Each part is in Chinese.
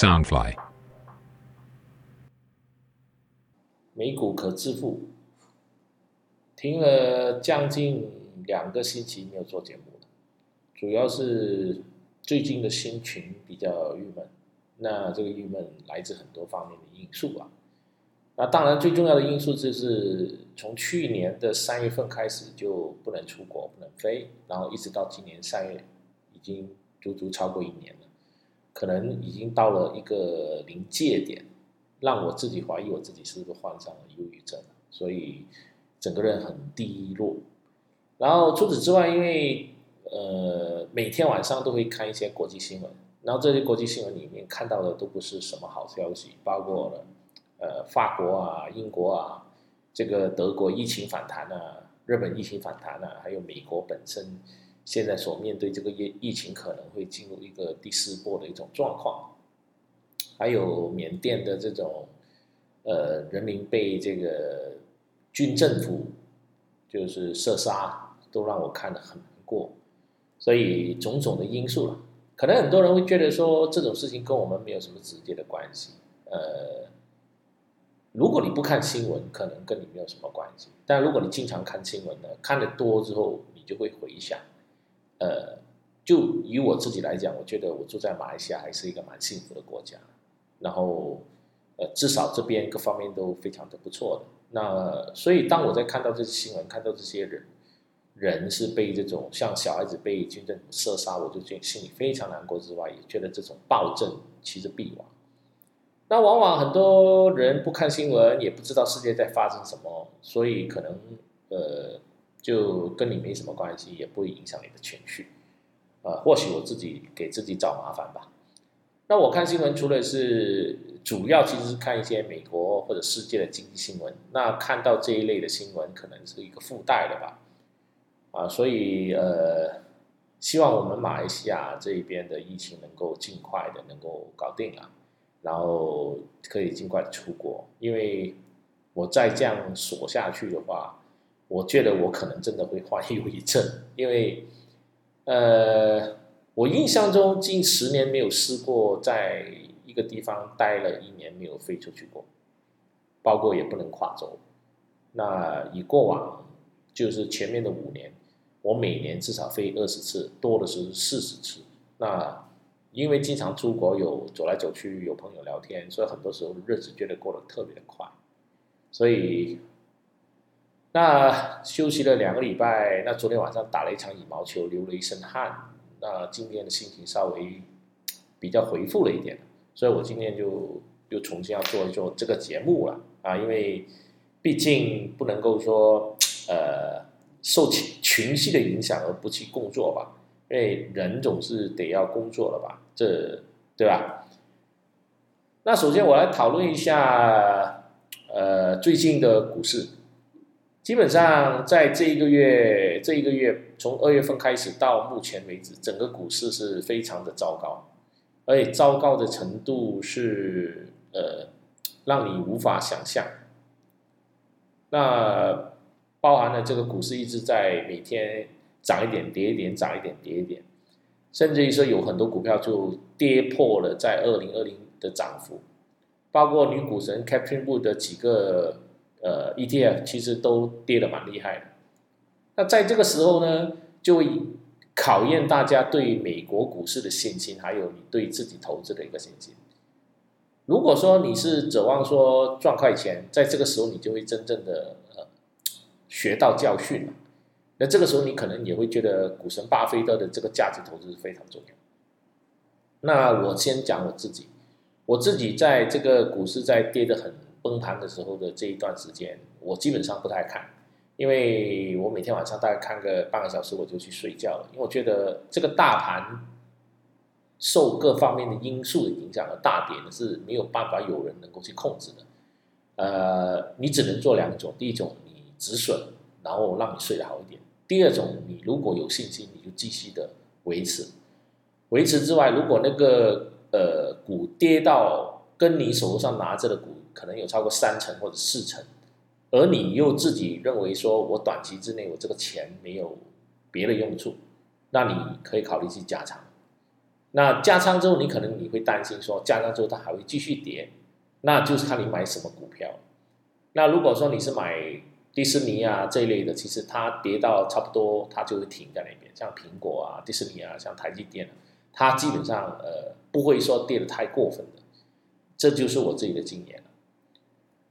Soundfly。美股可致富，停了将近两个星期没有做节目了，主要是最近的心情比较郁闷。那这个郁闷来自很多方面的因素啊。那当然最重要的因素就是从去年的三月份开始就不能出国、不能飞，然后一直到今年三月，已经足足超过一年了，可能已经到了一个临界点。让我自己怀疑我自己是不是患上了忧郁症，所以整个人很低落。然后除此之外，因为呃每天晚上都会看一些国际新闻，然后这些国际新闻里面看到的都不是什么好消息，包括了呃法国啊、英国啊，这个德国疫情反弹啊，日本疫情反弹啊，还有美国本身现在所面对这个疫疫情可能会进入一个第四波的一种状况。还有缅甸的这种，呃，人民被这个军政府就是射杀，都让我看得很难过。所以种种的因素了，可能很多人会觉得说这种事情跟我们没有什么直接的关系。呃，如果你不看新闻，可能跟你没有什么关系。但如果你经常看新闻呢，看得多之后，你就会回想。呃，就以我自己来讲，我觉得我住在马来西亚还是一个蛮幸福的国家。然后，呃，至少这边各方面都非常的不错的。那所以，当我在看到这些新闻，看到这些人，人是被这种像小孩子被军政府射杀，我就觉心里非常难过之外，也觉得这种暴政其实必亡。那往往很多人不看新闻，也不知道世界在发生什么，所以可能呃，就跟你没什么关系，也不会影响你的情绪。啊，或许我自己给自己找麻烦吧。那我看新闻，除了是主要其实是看一些美国或者世界的经济新闻。那看到这一类的新闻，可能是一个附带的吧。啊，所以呃，希望我们马来西亚这边的疫情能够尽快的能够搞定啊，然后可以尽快出国。因为我再这样锁下去的话，我觉得我可能真的会患忧郁症，因为呃。我印象中近十年没有试过在一个地方待了一年没有飞出去过，包括也不能跨州。那以过往就是前面的五年，我每年至少飞二十次，多的是四十次。那因为经常出国，有走来走去，有朋友聊天，所以很多时候日子觉得过得特别的快。所以那休息了两个礼拜，那昨天晚上打了一场羽毛球，流了一身汗。那今天的心情稍微比较回复了一点，所以我今天就又重新要做一做这个节目了啊，因为毕竟不能够说呃受群群系的影响而不去工作吧，因为人总是得要工作了吧，这对吧？那首先我来讨论一下呃最近的股市。基本上在这一个月，这一个月从二月份开始到目前为止，整个股市是非常的糟糕，而且糟糕的程度是呃让你无法想象。那包含了这个股市一直在每天涨一点跌一点，涨一点跌一点，甚至于说有很多股票就跌破了在二零二零的涨幅，包括女股神 Captain Wood 的几个。呃，ETF 其实都跌的蛮厉害的。那在这个时候呢，就会考验大家对美国股市的信心，还有你对自己投资的一个信心。如果说你是指望说赚快钱，在这个时候你就会真正的呃学到教训。那这个时候你可能也会觉得股神巴菲特的这个价值投资是非常重要。那我先讲我自己，我自己在这个股市在跌的很。崩盘的时候的这一段时间，我基本上不太看，因为我每天晚上大概看个半个小时，我就去睡觉了。因为我觉得这个大盘受各方面的因素的影响而大跌呢，是没有办法有人能够去控制的。呃，你只能做两种：第一种，你止损，然后让你睡得好一点；第二种，你如果有信心，你就继续的维持。维持之外，如果那个呃股跌到跟你手上拿着的股，可能有超过三成或者四成，而你又自己认为说，我短期之内我这个钱没有别的用处，那你可以考虑去加仓。那加仓之后，你可能你会担心说，加仓之后它还会继续跌，那就是看你买什么股票。那如果说你是买迪士尼啊这一类的，其实它跌到差不多，它就会停在那边。像苹果啊、迪士尼啊、像台积电，它基本上呃不会说跌的太过分的。这就是我自己的经验。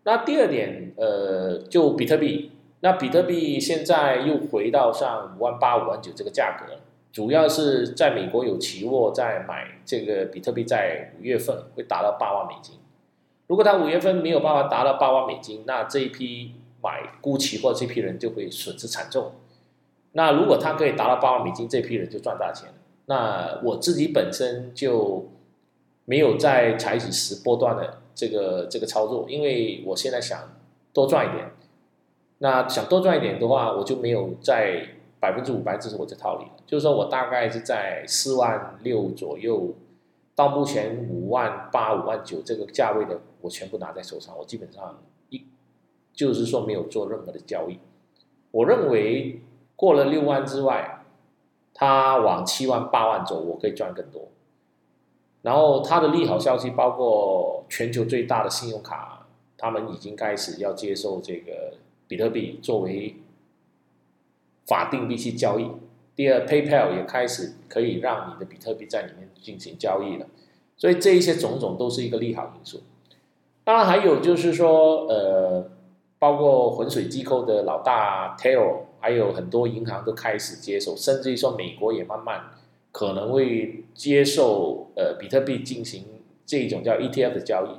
那第二点，呃，就比特币。那比特币现在又回到上五万八、五万九这个价格，主要是在美国有期货在买这个比特币，在五月份会达到八万美金。如果他五月份没有办法达到八万美金，那这一批买沽期货这批人就会损失惨重。那如果他可以达到八万美金，这批人就赚大钱。那我自己本身就没有再采取十波段的这个这个操作，因为我现在想多赚一点。那想多赚一点的话，我就没有在百分之五百支持我这套里了。就是说我大概是在四万六左右，到目前五万八、五万九这个价位的，我全部拿在手上。我基本上一就是说没有做任何的交易。我认为过了六万之外，它往七万、八万走，我可以赚更多。然后它的利好消息包括全球最大的信用卡，他们已经开始要接受这个。比特币作为法定币去交易。第二，PayPal 也开始可以让你的比特币在里面进行交易了。所以这一些种种都是一个利好因素。当然还有就是说，呃，包括浑水机构的老大 Tail，还有很多银行都开始接受，甚至于说美国也慢慢可能会接受呃比特币进行这一种叫 ETF 的交易。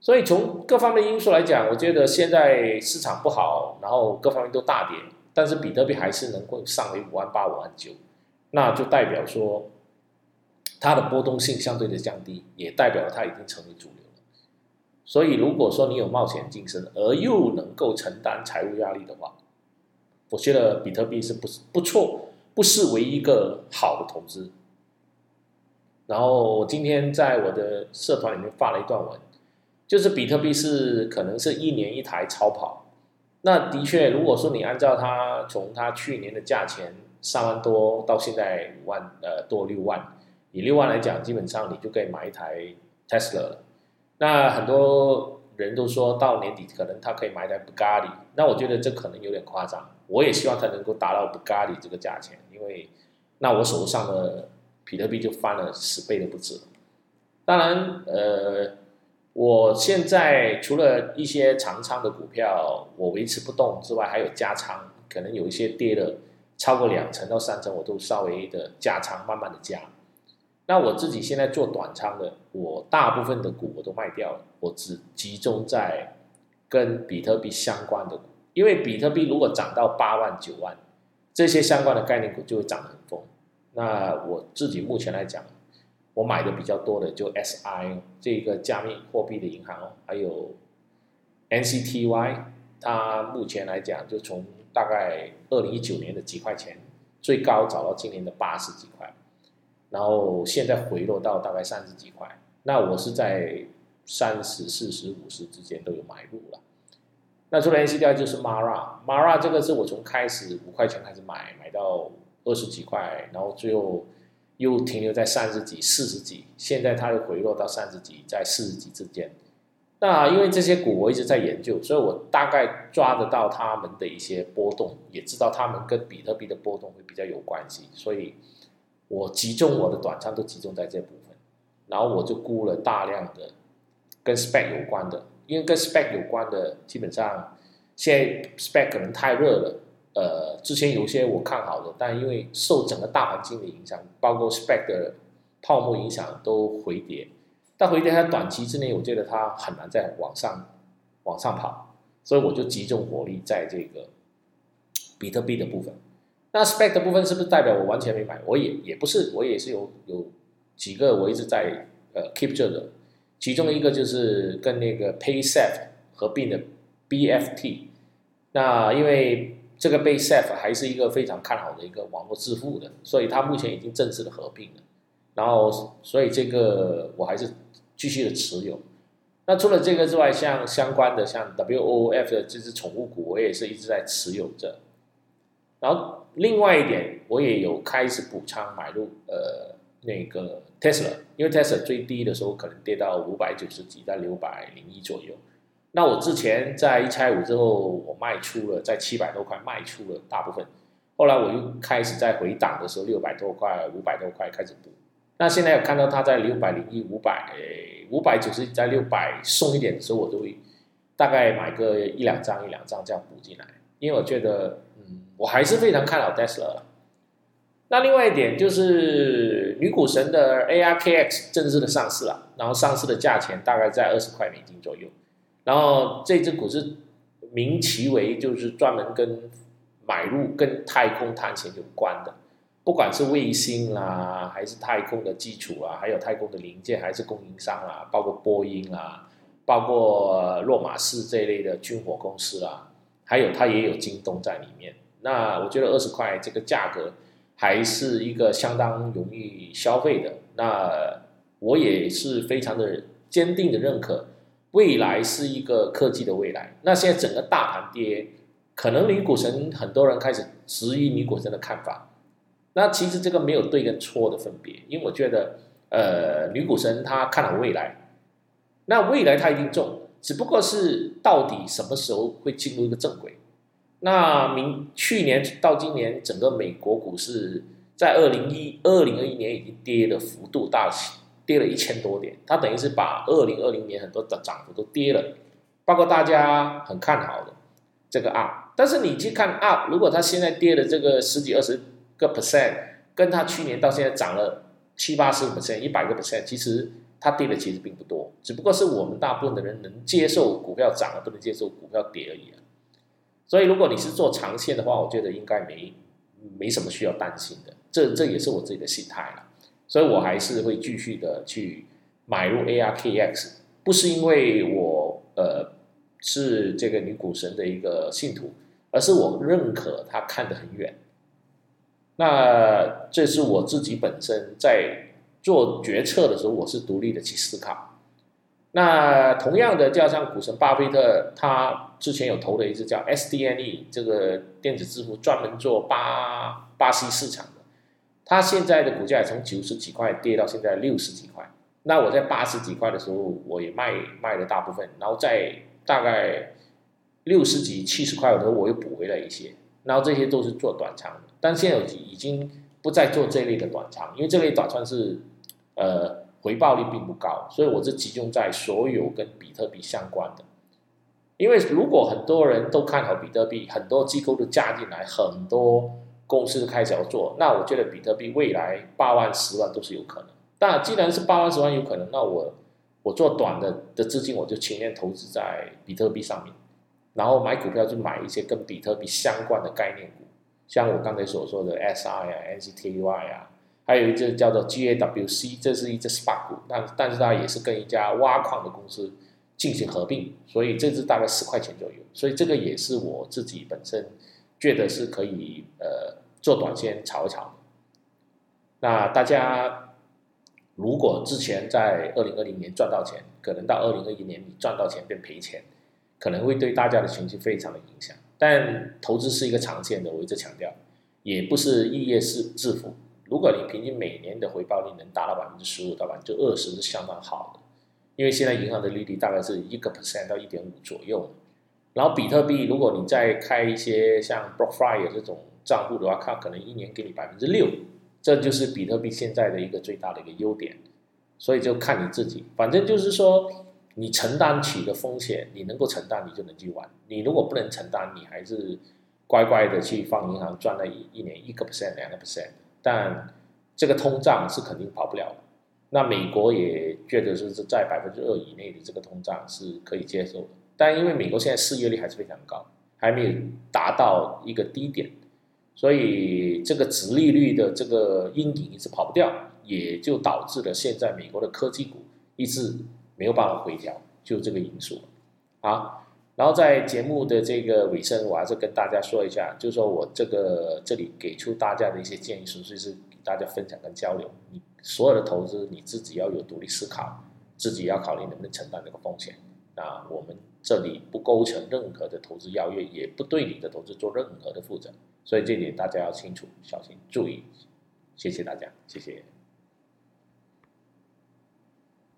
所以从各方面因素来讲，我觉得现在市场不好，然后各方面都大跌，但是比特币还是能够上为五万八、五万九，那就代表说它的波动性相对的降低，也代表它已经成为主流了。所以如果说你有冒险精神，而又能够承担财务压力的话，我觉得比特币是不不错，不失为一个好的投资。然后我今天在我的社团里面发了一段文。就是比特币是可能是一年一台超跑，那的确，如果说你按照它从它去年的价钱三万多到现在五万呃多六万，以六万来讲，基本上你就可以买一台 Tesla 了。那很多人都说到年底可能他可以买一台 Bugatti，那我觉得这可能有点夸张。我也希望它能够达到 Bugatti 这个价钱，因为那我手上的比特币就翻了十倍都不止。当然，呃。我现在除了一些长仓的股票我维持不动之外，还有加仓，可能有一些跌了超过两成到三成，我都稍微的加仓，慢慢的加。那我自己现在做短仓的，我大部分的股我都卖掉了，我只集中在跟比特币相关的股，因为比特币如果涨到八万九万，这些相关的概念股就会涨得很疯。那我自己目前来讲。我买的比较多的就 SI 这个加密货币的银行，还有 NCTY，它目前来讲就从大概二零一九年的几块钱，最高涨到今年的八十几块，然后现在回落到大概三十几块。那我是在三十四十五十之间都有买入了。那除了 NCTY 就是 Mara，Mara 这个是我从开始五块钱开始买，买到二十几块，然后最后。又停留在三十几、四十几，现在它又回落到三十几，在四十几之间。那因为这些股我一直在研究，所以我大概抓得到他们的一些波动，也知道他们跟比特币的波动会比较有关系，所以我集中我的短仓都集中在这部分，然后我就估了大量的跟 spec 有关的，因为跟 spec 有关的基本上现在 spec 可能太热了。呃，之前有些我看好的，但因为受整个大环境的影响，包括 spec 的泡沫影响，都回跌。但回跌在短期之内，我觉得它很难再往上往上跑，所以我就集中火力在这个比特币的部分。那 spec 的部分是不是代表我完全没买？我也也不是，我也是有有几个我一直在呃 keep 着的，其中一个就是跟那个 PaySafe 合并的 BFT。那因为这个被 SAF 还是一个非常看好的一个网络支付的，所以它目前已经正式的合并了。然后，所以这个我还是继续的持有。那除了这个之外，像相关的像 WOF 的这只宠物股，我也是一直在持有着。然后，另外一点，我也有开始补仓买入呃那个 Tesla，因为 Tesla 最低的时候可能跌到五百九十几到六百零一左右。那我之前在一拆五之后，我卖出了在七百多块卖出了大部分，后来我又开始在回档的时候六百多块、五百多块开始补。那现在有看到它在六百零一、五百、五百九十在六百送一点的时候，我都会大概买个一两张、一两张这样补进来，因为我觉得，我还是非常看好 Tesla。那另外一点就是女股神的 ARKX 正式的上市了，然后上市的价钱大概在二十块美金左右，然后这只股是名其为就是专门跟买入跟太空探险有关的。不管是卫星啦，还是太空的基础啊，还有太空的零件，还是供应商啊，包括波音啊，包括洛马斯这一类的军火公司啦，还有它也有京东在里面。那我觉得二十块这个价格还是一个相当容易消费的。那我也是非常的坚定的认可，未来是一个科技的未来。那现在整个大盘跌，可能女股神很多人开始质疑女股神的看法。那其实这个没有对跟错的分别，因为我觉得，呃，女股神她看好未来，那未来她一定中，只不过是到底什么时候会进入一个正轨。那明去年到今年，整个美国股市在二零一二零二一年已经跌的幅度大，跌了一千多点，它等于是把二零二零年很多的涨幅都跌了，包括大家很看好的这个 up，但是你去看 up，如果它现在跌的这个十几二十。个 percent 跟它去年到现在涨了七八十个 percent，一百个 percent，其实它跌的其实并不多，只不过是我们大部分的人能接受股票涨而，不能接受股票跌而已啊。所以如果你是做长线的话，我觉得应该没没什么需要担心的，这这也是我自己的心态了。所以我还是会继续的去买入 ARKX，不是因为我呃是这个女股神的一个信徒，而是我认可她看得很远。那这是我自己本身在做决策的时候，我是独立的去思考。那同样的，就像股神巴菲特，他之前有投的一只叫 SDNE 这个电子支付，专门做巴巴西市场的。他现在的股价也从九十几块跌到现在六十几块。那我在八十几块的时候，我也卖卖了大部分，然后在大概六十几、七十块的时候，我又补回来一些。然后这些都是做短仓的，但现在已经不再做这类的短仓，因为这类短仓是，呃，回报率并不高，所以我是集中在所有跟比特币相关的。因为如果很多人都看好比特币，很多机构都加进来，很多公司都开始要做，那我觉得比特币未来八万、十万都是有可能。但既然是八万、十万有可能，那我我做短的的资金，我就情愿投资在比特币上面。然后买股票就买一些跟比特币相关的概念股，像我刚才所说的 SI 啊、NCTY 啊，还有一只叫做 GAWC，这是一只 SPAC 股，但但是它也是跟一家挖矿的公司进行合并，所以这只大概十块钱左右，所以这个也是我自己本身觉得是可以呃做短线炒一炒。那大家如果之前在二零二零年赚到钱，可能到二零二一年你赚到钱变赔钱。可能会对大家的情绪非常的影响，但投资是一个长线的，我一直强调，也不是一夜是致富。如果你平均每年的回报率能达到百分之十五到百分之二十，是相当好的。因为现在银行的利率大概是一个 percent 到一点五左右。然后比特币，如果你再开一些像 BlockFi 这种账户的话，它可能一年给你百分之六，这就是比特币现在的一个最大的一个优点。所以就看你自己，反正就是说。你承担起的风险，你能够承担，你就能去玩。你如果不能承担，你还是乖乖的去放银行赚了一一年一个 percent 两个 percent。但这个通胀是肯定跑不了的。那美国也觉得是在百分之二以内的这个通胀是可以接受的。但因为美国现在失业率还是非常高，还没有达到一个低点，所以这个直利率的这个阴影一直跑不掉，也就导致了现在美国的科技股一直。没有办法回调，就这个因素。好，然后在节目的这个尾声，我还是跟大家说一下，就是说我这个这里给出大家的一些建议，纯粹是给大家分享跟交流。你所有的投资，你自己要有独立思考，自己要考虑能不能承担这个风险。那我们这里不构成任何的投资邀约，也不对你的投资做任何的负责，所以这点大家要清楚、小心、注意。谢谢大家，谢谢。